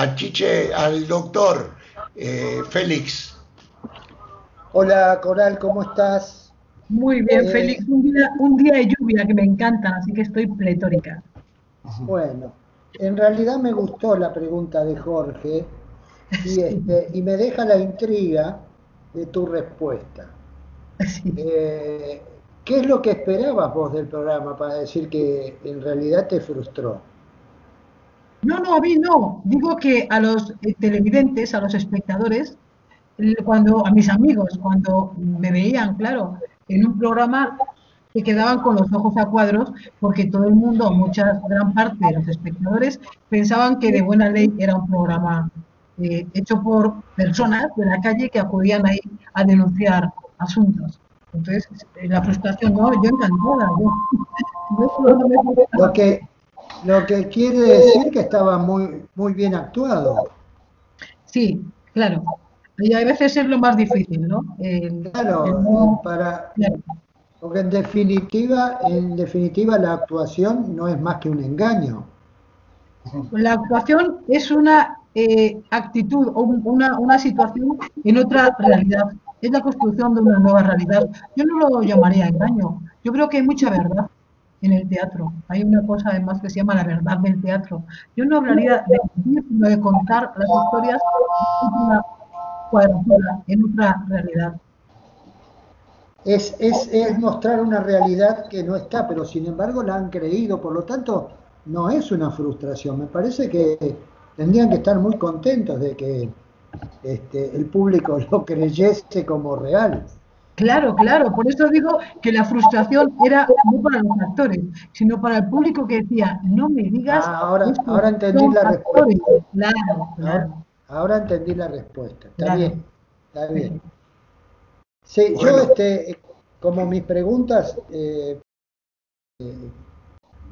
a Chiche, al doctor eh, Félix. Hola Coral, ¿cómo estás? Muy bien, eh, Félix. Un día, un día de lluvia que me encanta, así que estoy pletórica. Bueno, en realidad me gustó la pregunta de Jorge y, este, y me deja la intriga de tu respuesta. Eh, ¿Qué es lo que esperabas vos del programa para decir que en realidad te frustró? No, no, a mí no. Digo que a los eh, televidentes, a los espectadores, cuando a mis amigos, cuando me veían, claro, en un programa se quedaban con los ojos a cuadros porque todo el mundo, mucha gran parte de los espectadores pensaban que de buena ley era un programa eh, hecho por personas de la calle que acudían ahí a denunciar asuntos. Entonces, eh, la frustración, no, yo encantada. lo que quiere decir que estaba muy, muy bien actuado. Sí, claro. Y a veces es lo más difícil, ¿no? claro, para, porque en definitiva, en definitiva la actuación no es más que un engaño. La actuación es una eh, actitud o una, una situación en otra realidad. Es la construcción de una nueva realidad. Yo no lo llamaría engaño. Yo creo que hay mucha verdad en el teatro. Hay una cosa además que se llama la verdad del teatro. Yo no hablaría de sino de contar las historias en una cuadratura, en otra realidad. Es, es, es mostrar una realidad que no está, pero sin embargo la han creído, por lo tanto no es una frustración. Me parece que tendrían que estar muy contentos de que este, el público lo creyese como real. Claro, claro, por eso digo que la frustración era no para los actores, sino para el público que decía, no me digas. Ah, ahora, ahora entendí la respuesta. Claro, claro. Ahora, entendí la respuesta. Está bien, está bien. Sí, yo, este, como mis preguntas, eh, eh,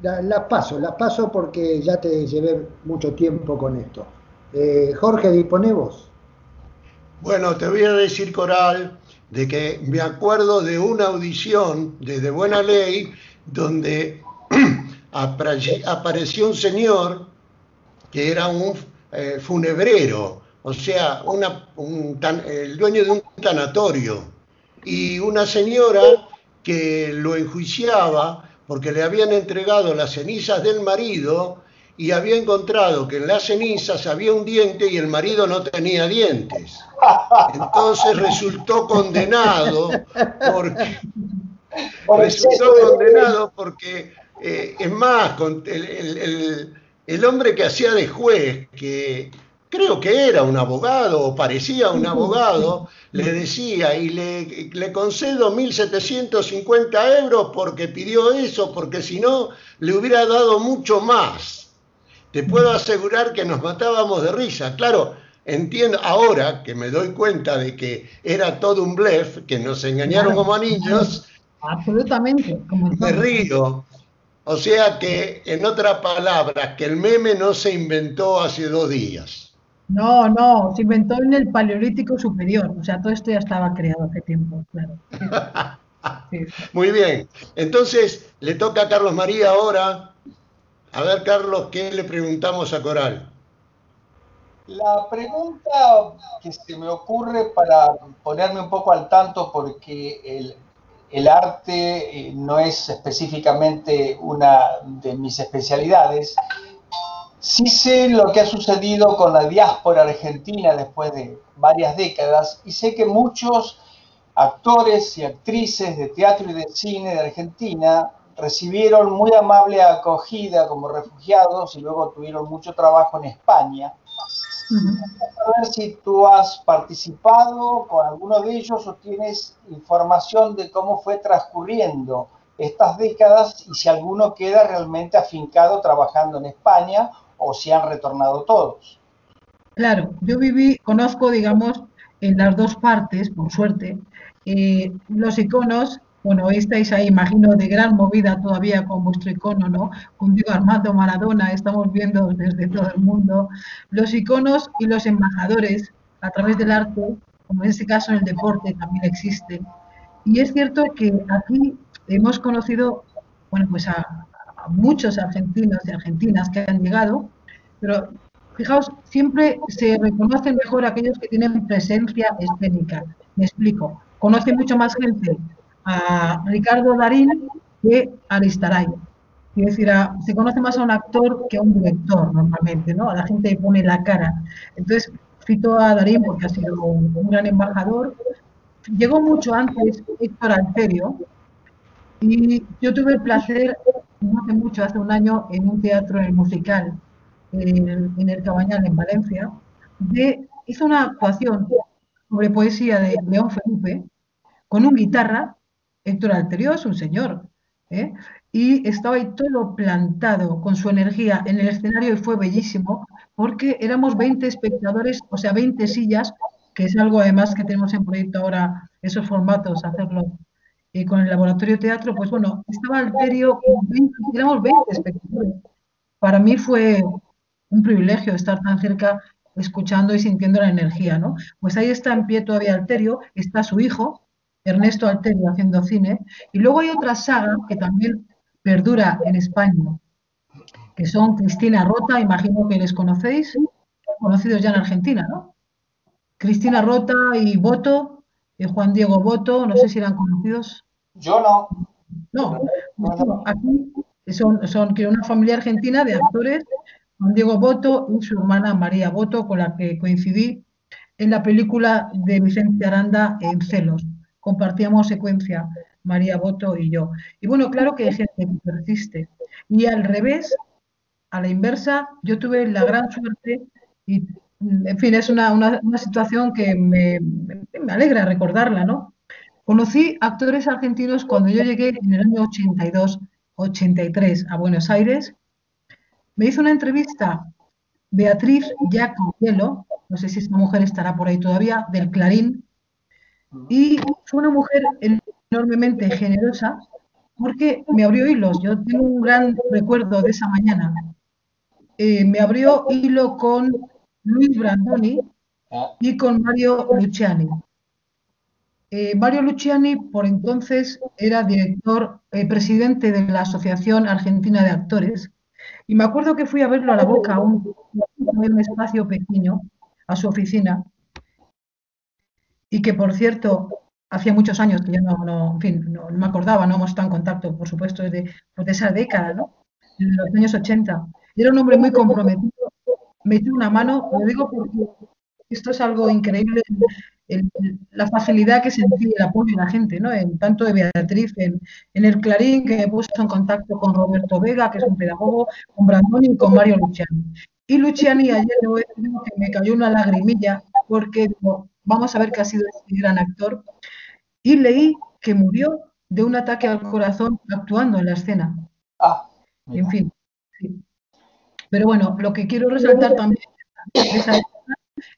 las paso, las paso porque ya te llevé mucho tiempo con esto. Eh, Jorge, dispone vos. Bueno, te voy a decir, Coral, de que me acuerdo de una audición desde Buena Ley donde apareció un señor que era un eh, funebrero, o sea, el dueño de un tanatorio, y una señora que lo enjuiciaba porque le habían entregado las cenizas del marido y había encontrado que en las cenizas había un diente y el marido no tenía dientes. Entonces resultó condenado porque resultó condenado porque eh, es más, el, el, hombre que hacía de juez, que creo que era un abogado o parecía un abogado, le decía y le, le concedo 1.750 euros porque pidió eso, porque si no le hubiera dado mucho más te puedo asegurar que nos matábamos de risa. Claro, entiendo ahora que me doy cuenta de que era todo un blef, que nos engañaron como niños. Absolutamente. Me río. O sea que, en otras palabras, que el meme no se inventó hace dos días. No, no, se inventó en el Paleolítico Superior. O sea, todo esto ya estaba creado hace tiempo, claro. Muy bien. Entonces, le toca a Carlos María ahora a ver, Carlos, ¿qué le preguntamos a Coral? La pregunta que se me ocurre para ponerme un poco al tanto, porque el, arte eh, no es específicamente una de mis especialidades, sí sé lo que ha sucedido con la diáspora argentina después de varias décadas y sé que muchos actores y actrices de teatro y de cine de Argentina recibieron muy amable acogida como refugiados y luego tuvieron mucho trabajo en España. A ver si tú has participado con alguno de ellos o tienes información de cómo fue transcurriendo estas décadas y si alguno queda realmente afincado trabajando en España o si han retornado todos. Claro, yo viví, conozco, digamos, en las dos partes, por suerte, eh, los iconos bueno, estáis ahí, imagino, de gran movida todavía con vuestro icono, ¿no? Con Diego Armando Maradona, estamos viendo desde todo el mundo los iconos y los embajadores a través del arte, como en este caso en el deporte también existen. Y es cierto que aquí hemos conocido, bueno, pues a, muchos argentinos y argentinas que han llegado, pero Fijaos, siempre se reconocen mejor aquellos que tienen presencia escénica. Me explico. Conoce mucho más gente a Ricardo Darín que a Aristaray. Es decir, se conoce más a un actor que a un director normalmente, ¿no? A la gente pone la cara. Entonces, cito a Darín porque ha sido un, gran embajador. Llegó mucho antes Héctor Alterio y yo tuve el placer, no hace mucho, hace un año, en un teatro en el musical, en el, Cabañal, en Valencia, de, hizo una actuación sobre poesía de León Felipe con un guitarra. Héctor Alterio es un señor, ¿eh? y estaba ahí todo plantado con su energía en el escenario y fue bellísimo porque éramos 20 espectadores, o sea, 20 sillas, que es algo además que tenemos en proyecto ahora, esos formatos, hacerlo y con el laboratorio teatro, pues bueno, estaba Alterio, éramos 20 espectadores. Para mí fue un privilegio estar tan cerca escuchando y sintiendo la energía, ¿no? Pues ahí está en pie todavía Alterio, está su hijo, Ernesto Alterio, haciendo cine, y luego hay otra saga que también perdura en España, que son Cristina Rota, imagino que les conocéis, conocidos ya en Argentina, ¿no? Cristina Rota y Boto, y Juan Diego Boto, no sé si eran conocidos. Yo no. No, aquí son, son una familia argentina de actores, Juan Diego Boto y su hermana María Boto, con la que coincidí en la película de Vicente Aranda en Celos. Compartíamos secuencia María Boto y yo. Y bueno, claro que hay gente que persiste. Y al revés, a la inversa, yo tuve la gran suerte y, en fin, es una, situación que me, me, alegra recordarla, ¿no? Conocí actores argentinos cuando yo llegué en el año 82, 83 a Buenos Aires. Me hizo una entrevista Beatriz Hielo, no sé si esta mujer estará por ahí todavía, del Clarín, y fue una mujer enormemente generosa porque me abrió hilos. Yo tengo un gran recuerdo de esa mañana. Eh, me abrió hilo con Luis Brandoni y con Mario Luciani. Eh, Mario Luciani, por entonces, era director, eh, presidente de la Asociación Argentina de Actores. Y me acuerdo que fui a verlo a la boca, a un, un espacio pequeño, a su oficina. Y que, por cierto, hacía muchos años que yo no, no, en fin, no, me acordaba, no hemos estado en contacto, por supuesto, desde pues de esa década, ¿no? En los años 80. Era un hombre muy comprometido, me dio una mano, lo digo porque esto es algo increíble, la facilidad que sentí el apoyo de la gente, ¿no? En tanto de Beatriz, en, el Clarín, que me puso en contacto con Roberto Vega, que es un pedagogo, con Brandoni y con Mario Luciani. Y Luciani ayer que me cayó una lagrimilla porque vamos a ver qué ha sido este gran actor y leí que murió de un ataque al corazón actuando en la escena. Ah, en fin. Pero bueno, lo que quiero resaltar también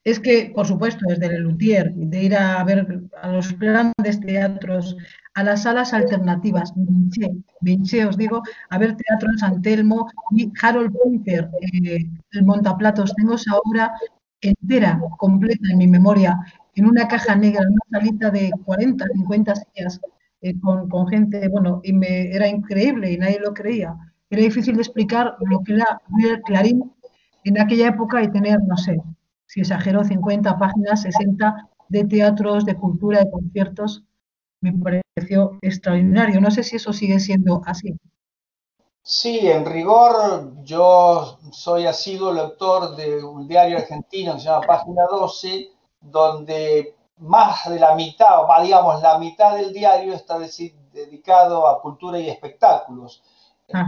es que, por supuesto, desde el Luthier, de ir a ver a los grandes teatros, a las salas alternativas, Vinché, os digo, a ver teatro en San Telmo y Harold Pinter, eh, el Montaplatos. Tengo esa obra entera, completa en mi memoria, en una caja negra, en una salita de 40, 50 sillas, eh, con, gente, bueno, y me, era increíble y nadie lo creía. Era difícil de explicar lo que era el Clarín en aquella época y tener, no sé, si exagero, 50 páginas, 60 de teatros, de cultura, de conciertos. Me pareció extraordinario. No sé si eso sigue siendo así. Sí, en rigor, yo soy asiduo lector de un diario argentino que se llama Página 12, donde más de la mitad, o digamos la mitad del diario está dedicado a cultura y espectáculos. La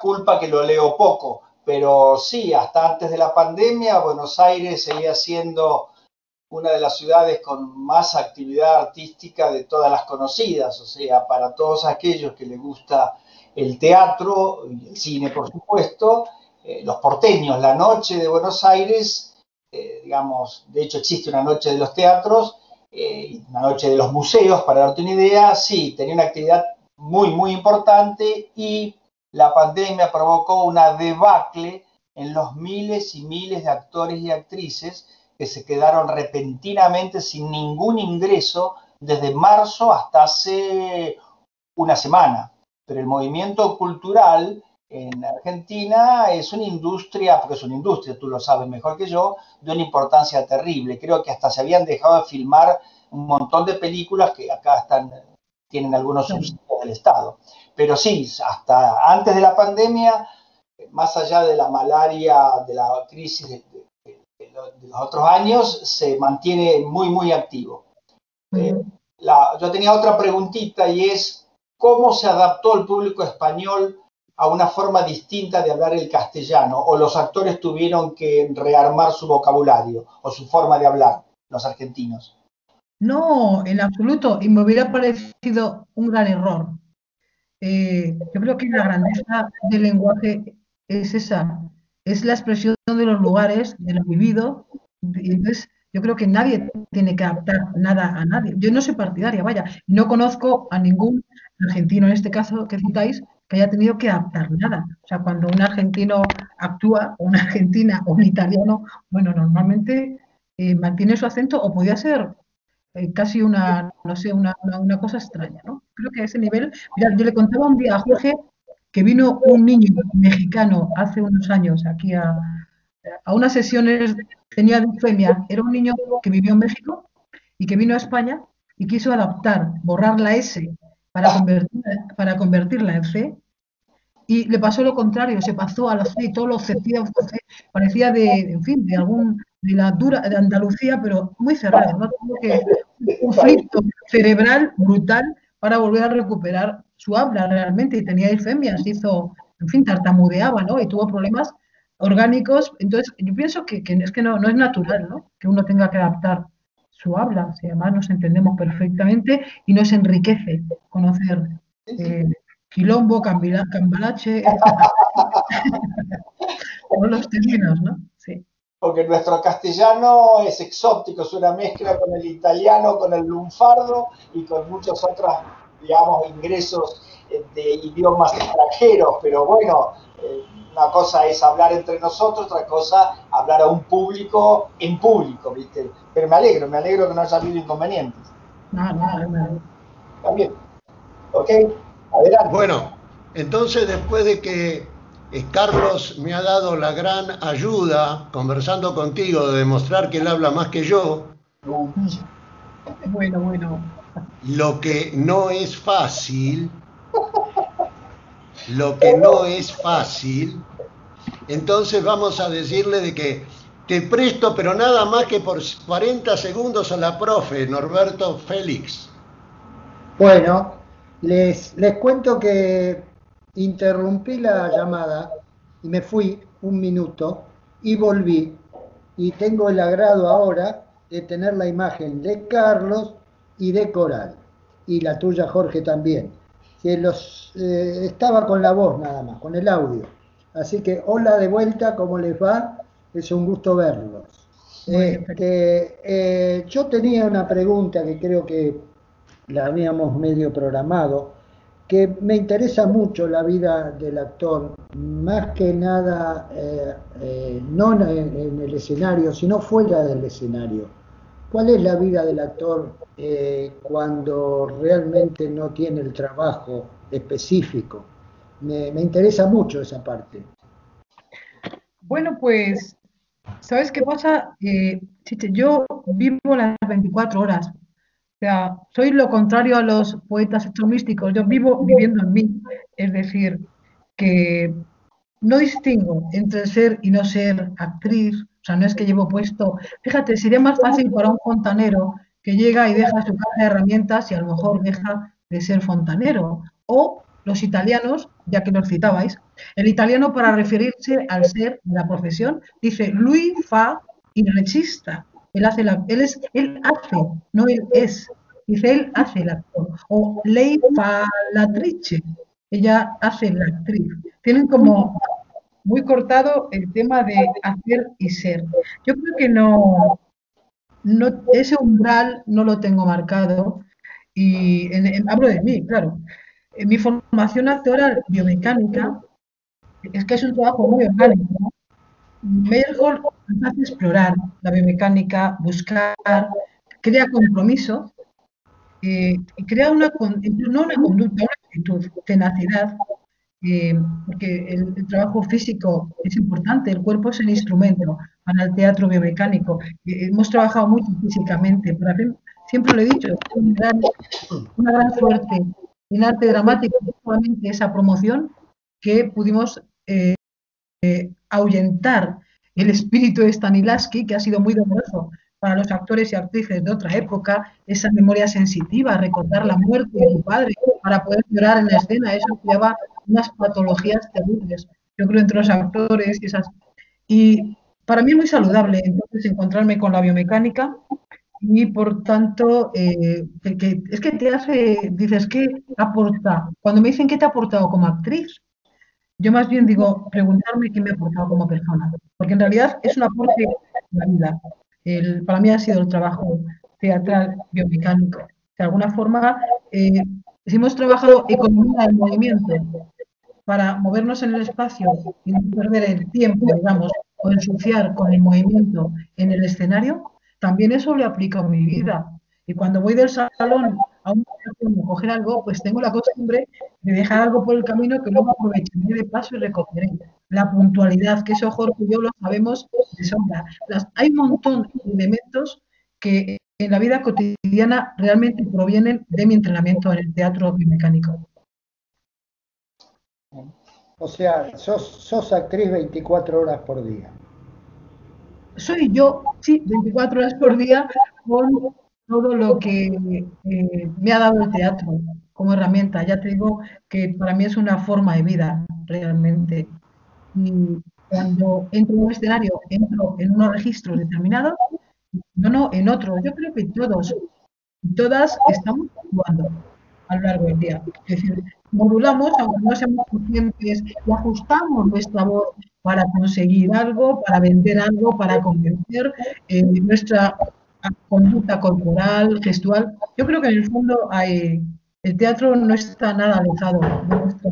culpa que lo leo poco, pero sí, hasta antes de la pandemia, Buenos Aires seguía siendo una de las ciudades con más actividad artística de todas las conocidas, o sea, para todos aquellos que les gusta el teatro y el cine, por supuesto, eh, los porteños, la noche de Buenos Aires eh, digamos, de hecho existe una noche de los teatros, eh, una noche de los museos, para darte una idea, sí, tenía una actividad muy, muy importante y la pandemia provocó una debacle en los miles y miles de actores y actrices que se quedaron repentinamente sin ningún ingreso desde marzo hasta hace una semana. Pero el movimiento cultural en Argentina es una industria, porque es una industria, tú lo sabes mejor que yo, de una importancia terrible. Creo que hasta se habían dejado de filmar un montón de películas que acá están, tienen algunos subsidios del Estado. Pero sí, hasta antes de la pandemia, más allá de la malaria, de la crisis de, los otros años, se mantiene muy, muy activo. Eh, yo tenía otra preguntita y es, ¿cómo se adaptó el público español a una forma distinta de hablar el castellano o los actores tuvieron que rearmar su vocabulario o su forma de hablar, los argentinos? No, en absoluto, y me hubiera parecido un gran error. Eh, yo creo que la grandeza del lenguaje es esa, es la expresión de los lugares, de lo vivido, y entonces yo creo que nadie tiene que adaptar nada a nadie. Yo no soy partidaria, vaya, no conozco a ningún argentino en este caso que citáis que haya tenido que adaptar nada. O sea, cuando un argentino actúa, o una argentina o un italiano, bueno, normalmente eh, mantiene su acento o podía ser eh, casi una, no sé, una, una, cosa extraña, ¿no? Creo que a ese nivel, mira, yo le contaba un día a Jorge que vino un niño mexicano hace unos años aquí a, a unas sesiones, tenía disfemia, era un niño que vivió en México y que vino a España y quiso adaptar, borrar la S para, convertirla en C, y le pasó lo contrario, se pasó a la C y todo lo C, parecía de, en fin, de algún, de la dura, de Andalucía, pero muy cerrado, ¿no? que un conflicto cerebral brutal para volver a recuperar su habla realmente, y tenía se hizo, en fin, tartamudeaba, ¿no? Y tuvo problemas orgánicos, entonces yo pienso que, es que no, no es natural, ¿no? Que uno tenga que adaptar su habla, si además nos entendemos perfectamente y nos enriquece conocer eh, quilombo, cambalache, todos los términos, ¿no? Sí. Porque nuestro castellano es exótico, es una mezcla con el italiano, con el lunfardo y con muchos otros, digamos, ingresos eh, de idiomas extranjeros, pero bueno, eh, una cosa es hablar entre nosotros, otra cosa hablar a un público en público, ¿viste? Pero me alegro, me alegro que no haya habido inconvenientes. No, no, no. También. ¿Ok? Adelante. Bueno, entonces después de que Carlos me ha dado la gran ayuda, conversando contigo, de demostrar que él habla más que yo. Bueno, bueno. Lo que no es fácil lo que no es fácil, entonces vamos a decirle de que te presto, pero nada más que por 40 segundos a la profe, Norberto Félix. Bueno, les, les cuento que interrumpí la llamada y me fui un minuto y volví. Y tengo el agrado ahora de tener la imagen de Carlos y de Coral. Y la tuya, Jorge, también que los eh, estaba con la voz nada más, con el audio. Así que hola de vuelta, ¿cómo les va? Es un gusto verlos. Este, eh, yo tenía una pregunta que creo que la habíamos medio programado, que me interesa mucho la vida del actor, más que nada, eh, no en, el escenario, sino fuera del escenario. ¿Cuál es la vida del actor eh, cuando realmente no tiene el trabajo específico? Me, interesa mucho esa parte. Bueno, pues, ¿sabes qué pasa? Eh, yo vivo las 24 horas. O sea, soy lo contrario a los poetas extremísticos. Yo vivo viviendo en mí. Es decir, que no distingo entre ser y no ser actriz, o sea, no es que llevo puesto. Fíjate, sería más fácil para un fontanero que llega y deja su caja de herramientas y a lo mejor deja de ser fontanero. O los italianos, ya que los citabais, el italiano para referirse al ser de la profesión dice lui fa il regista. Él hace, la, él, es, él hace, no él es. Dice él hace el actor. O lei fa l'attrice. Ella hace la actriz. Tienen como muy cortado el tema de hacer y ser. Yo creo que no, no ese umbral no lo tengo marcado y hablo de mí, claro. En mi formación actoral biomecánica es que es un trabajo muy orgánico. Mejor hace explorar la biomecánica, buscar, crea compromiso eh, crea una, no una conducta, una actitud, tenacidad porque el, trabajo físico es importante, el cuerpo es el instrumento para el teatro biomecánico. hemos trabajado mucho físicamente, pero siempre lo he dicho, una gran, suerte en arte dramático, solamente esa promoción que pudimos eh, eh, ahuyentar el espíritu de Stanislavski, que ha sido muy doloroso para los actores y actrices de otra época, esa memoria sensitiva, recordar la muerte de su padre para poder llorar en la escena, eso lleva unas patologías terribles, yo creo, entre los actores y esas. Y para mí es muy saludable entonces encontrarme con la biomecánica y por tanto, eh, es que te hace, dices, ¿qué aporta? Cuando me dicen qué te ha aportado como actriz, yo más bien digo, preguntarme qué me ha aportado como persona, porque en realidad es un aporte de la vida para mí ha sido el trabajo teatral biomecánico. De alguna forma, eh, si hemos trabajado economía del movimiento para movernos en el espacio y no perder el tiempo, digamos, o ensuciar con el movimiento en el escenario, también eso le aplica a mi vida. Y cuando voy del salón a un a coger algo, pues tengo la costumbre de dejar algo por el camino que luego aprovecharé de paso y recogeré. La puntualidad, que eso Jorge y yo lo sabemos de sombra. hay un montón de elementos que en la vida cotidiana realmente provienen de mi entrenamiento en el teatro biomecánico. O sea, sos, sos actriz 24 horas por día. Soy yo, sí, 24 horas por día con todo lo que eh, me ha dado el teatro como herramienta. Ya te digo que para mí es una forma de vida realmente. Y cuando entro en un escenario, entro en unos registros determinados, no, no, en otros. Yo creo que todos, todas estamos actuando a lo largo del día. Es decir, modulamos, aunque no seamos conscientes, y ajustamos nuestra voz para conseguir algo, para vender algo, para convencer. Eh, nuestra conducta corporal, gestual. Yo creo que en el fondo hay, el teatro no está nada alejado de nuestra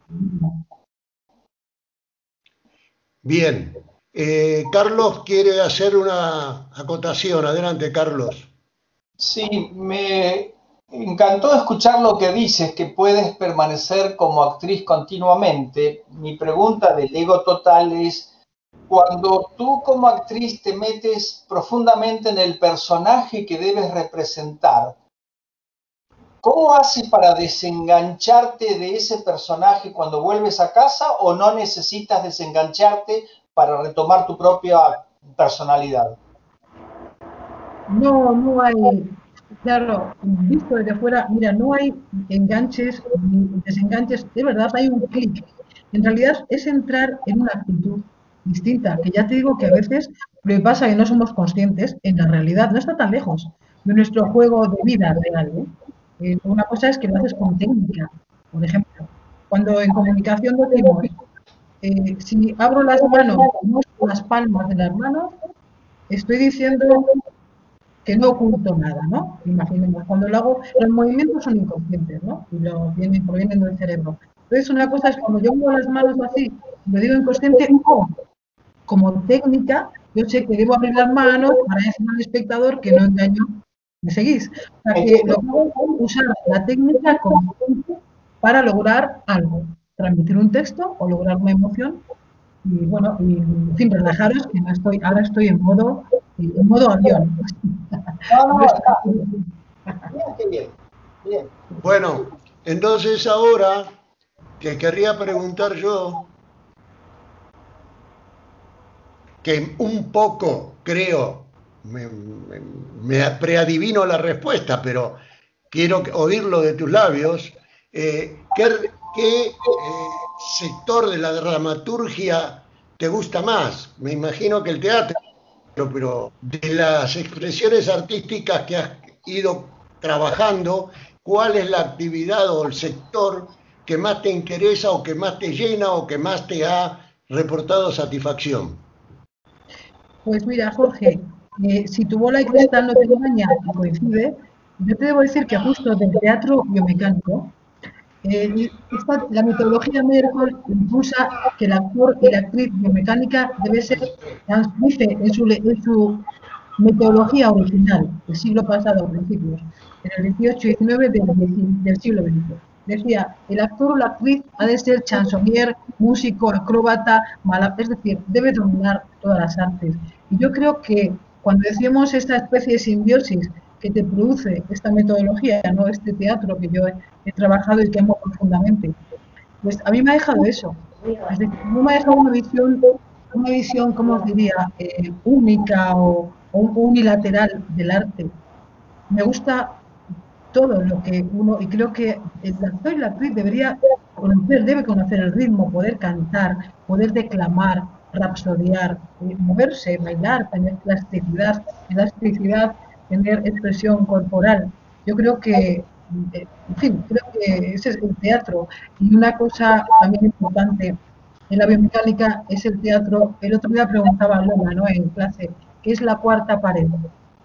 Bien. Eh, Carlos quiere hacer una acotación. Adelante, Carlos. Sí, me encantó escuchar lo que dices, que puedes permanecer como actriz continuamente. Mi pregunta del ego total es, cuando tú como actriz te metes profundamente en el personaje que debes representar, ¿cómo haces para desengancharte de ese personaje cuando vuelves a casa o no necesitas desengancharte para retomar tu propia personalidad? No, no hay, claro, visto desde fuera, mira, no hay enganches ni desenganches, de verdad hay un clic. En realidad es entrar en una actitud distinta, que ya te digo que a veces lo que pasa es que no somos conscientes en la realidad, no está tan lejos de nuestro juego de vida real. ¿eh? Eh, una cosa es que lo haces con técnica, por ejemplo, cuando en comunicación decimos, eh, si abro las manos, las palmas de las manos, estoy diciendo que no oculto nada, ¿no? Imaginemos, cuando lo hago, los movimientos son inconscientes, ¿no? Y lo vienen, provienen del cerebro. Entonces, una cosa es cuando yo muevo las manos así, lo digo inconsciente, como técnica, yo sé que debo abrir las manos para decir al espectador que no engaño, ¿me seguís? O sea, que lo puedo usar la técnica como para lograr algo, transmitir un texto o lograr una emoción. Y bueno, y, en fin, relajaros que no estoy, ahora estoy en modo, en modo avión. Bueno, entonces ahora que querría preguntar yo que un poco creo, me, preadivino la respuesta, pero quiero oírlo de tus labios. Eh, ¿Qué, eh, sector de la dramaturgia te gusta más? Me imagino que el teatro, pero de las expresiones artísticas que has ido trabajando, ¿cuál es la actividad o el sector que más te interesa o que más te llena o que más te ha reportado satisfacción? Pues mira, Jorge, eh, si tu bola y cristal no te y coincide, yo te debo decir que justo del teatro biomecánico, eh, la metodología Merkel impulsa que el actor y la actriz biomecánica debe ser transmise en su, en su metodología original del siglo pasado, principios, en el 18 y 19 del, del siglo XX. decía, el actor o la actriz ha de ser chansonnier, músico, acróbata, mala, es decir, debe dominar todas las artes. Y yo creo que cuando decimos esta especie de simbiosis que te produce esta metodología, no este teatro que yo he, trabajado y que amo profundamente, pues a mí me ha dejado eso. No me ha dejado una visión, una visión, ¿cómo os diría?, eh, única o, unilateral del arte. Me gusta todo lo que uno, y creo que el actor y la actriz debería conocer, debe conocer el ritmo, poder cantar, poder declamar, rapsodiar, eh, moverse, bailar, tener plasticidad, elasticidad, tener expresión corporal. Yo creo que, eh, en fin, creo que ese es el teatro. Y una cosa también importante en la biomecánica es el teatro. El otro día preguntaba a Lola, ¿no? En clase, ¿qué es la cuarta pared?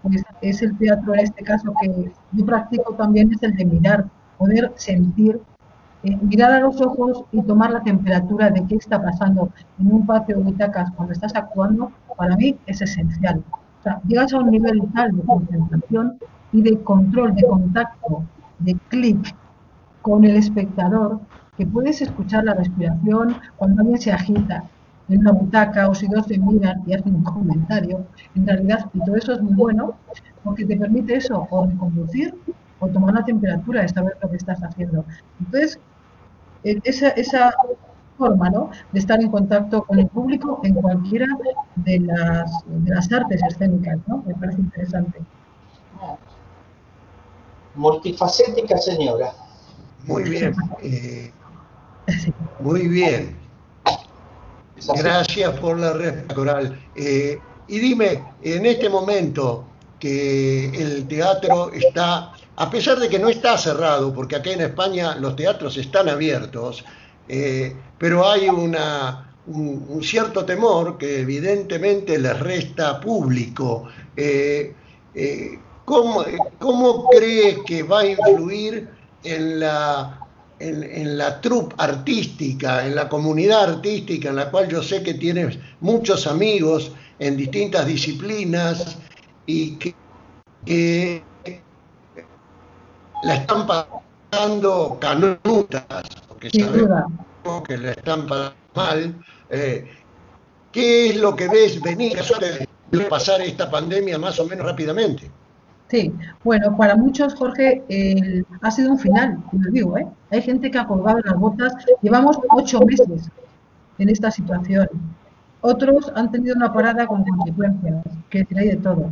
Pues es el teatro en este caso que yo practico también, es el de mirar, poder sentir, eh, mirar a los ojos y tomar la temperatura de qué está pasando en un patio de butacas cuando estás actuando, para mí es esencial. O sea, llegas a un nivel tal de concentración y de control, de contacto, de clic con el espectador, que puedes escuchar la respiración cuando alguien se agita, en una butaca o si dos se miran y hacen un comentario, en realidad, y todo eso es muy bueno porque te permite eso, o reconducir o tomar la temperatura de saber lo que estás haciendo. Entonces, e, esa, esa forma ¿no? de estar en contacto con el público en cualquiera de las, de las artes escénicas, ¿no? me parece interesante. Multifacética señora. Muy bien. Eh, muy bien. Gracias por la respuesta, Coral. Eh, y dime, en este momento que el teatro está, a pesar de que no está cerrado, porque acá en España los teatros están abiertos, eh, pero hay una, un, cierto temor que evidentemente les resta público. Eh, ¿cómo, ¿Cómo crees que va a influir en la en, la artística, en la comunidad artística, en la cual yo sé que tienes muchos amigos en distintas disciplinas y que, la están pasando canutas, porque sabemos que la están pasando mal. Eh, ¿Qué es lo que ves venir? de pasar esta pandemia más o menos rápidamente? Sí, bueno, para muchos, Jorge, ha sido un final, lo digo, ¿eh? Hay gente que ha colgado las botas, llevamos ocho meses en esta situación. Otros han tenido una parada con consecuencias, que trae de todo.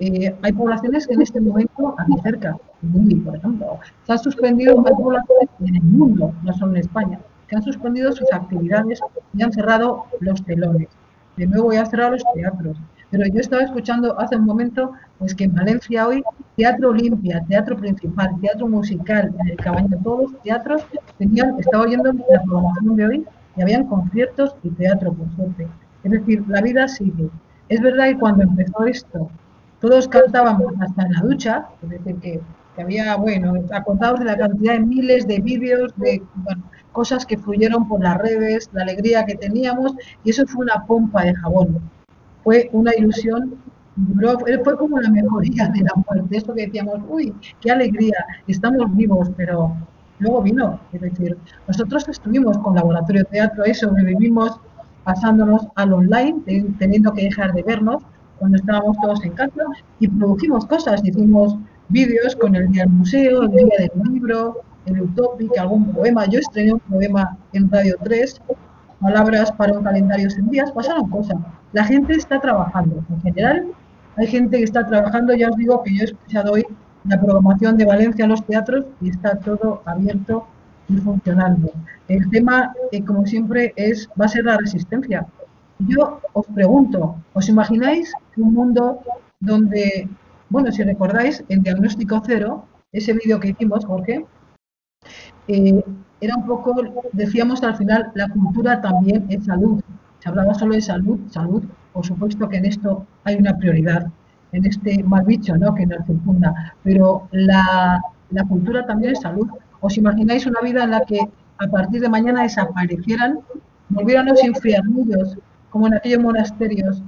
Eh, hay poblaciones que en este momento, aquí cerca, en por ejemplo, se han suspendido más poblaciones en el mundo, no solo en España, que han suspendido sus actividades y han cerrado los telones. De nuevo ya han cerrado los teatros. Pero yo estaba escuchando hace un momento pues que en Valencia hoy Teatro Olimpia, Teatro Principal, Teatro Musical, en el Cabaño, todos los teatros tenían, estaba oyendo la programación de hoy y habían conciertos y teatro, por suerte. Es decir, la vida sigue. Es verdad que cuando empezó esto, todos cantábamos hasta en la ducha, es decir, que, había, bueno, acordados de la cantidad de miles de vídeos, de cosas que fluyeron por las redes, la alegría que teníamos, y eso fue una pompa de jabón. Fue una ilusión, fue como la mejoría de la muerte, esto que decíamos, uy, qué alegría, estamos vivos, pero luego vino, es decir, nosotros estuvimos con Laboratorio Teatro y sobrevivimos pasándonos al online, teniendo que dejar de vernos cuando estábamos todos en casa y produjimos cosas, hicimos vídeos con el día del museo, el día del libro, el Utopic, algún poema, yo estrené un poema en Radio 3, palabras para un calendario sin días, pasaron cosas la gente está trabajando. En general, hay gente que está trabajando. Ya os digo que yo he escuchado hoy la programación de Valencia en los teatros y está todo abierto y funcionando. El tema, eh, como siempre, es va a ser la resistencia. Yo os pregunto, ¿os imagináis un mundo donde, bueno, si recordáis, en Diagnóstico Cero, ese vídeo que hicimos, Jorge, eh, era un poco, decíamos al final, la cultura también es salud. Se hablaba solo de salud, salud, por supuesto que en esto hay una prioridad, en este mal bicho ¿no? que nos circunda, pero la, cultura también es salud. ¿Os imagináis una vida en la que a partir de mañana desaparecieran, volvieran los infiernos como en aquellos monasterios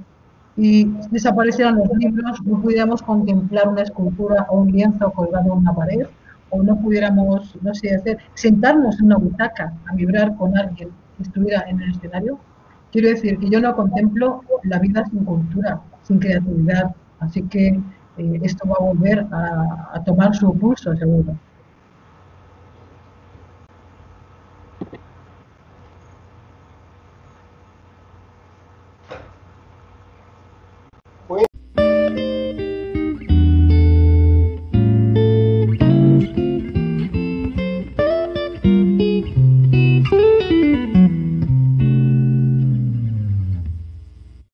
y desaparecieran los libros, no pudiéramos contemplar una escultura o un lienzo colgado en una pared, o no pudiéramos, no sé, hacer, sentarnos en una butaca a vibrar con alguien que estuviera en el escenario, quiero decir que yo no contemplo la vida sin cultura, sin creatividad, así que eh, esto va a volver a, tomar su pulso, seguro.